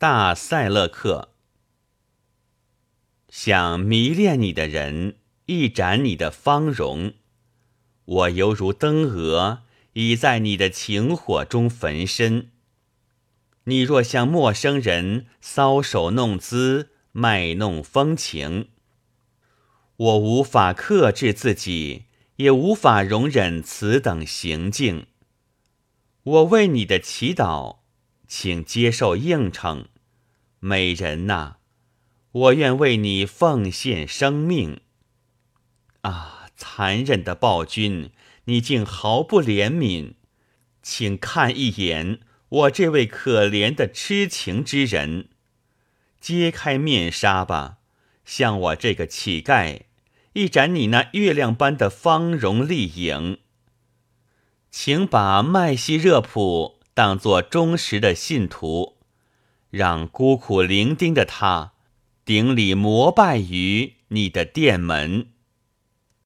大塞勒克。想迷恋你的人，一展你的芳容。我犹如灯蛾，已在你的情火中焚身。你若向陌生人搔首弄姿、卖弄风情，我无法克制自己，也无法容忍此等行径。我为你的祈祷，请接受应承，美人呐，我愿为你奉献生命。啊，残忍的暴君，你竟毫不怜悯，请看一眼。我这位可怜的痴情之人，揭开面纱吧，像我这个乞丐，一展你那月亮般的芳容丽影。请把麦西热普当作忠实的信徒，让孤苦伶仃的他顶礼膜拜于你的殿门。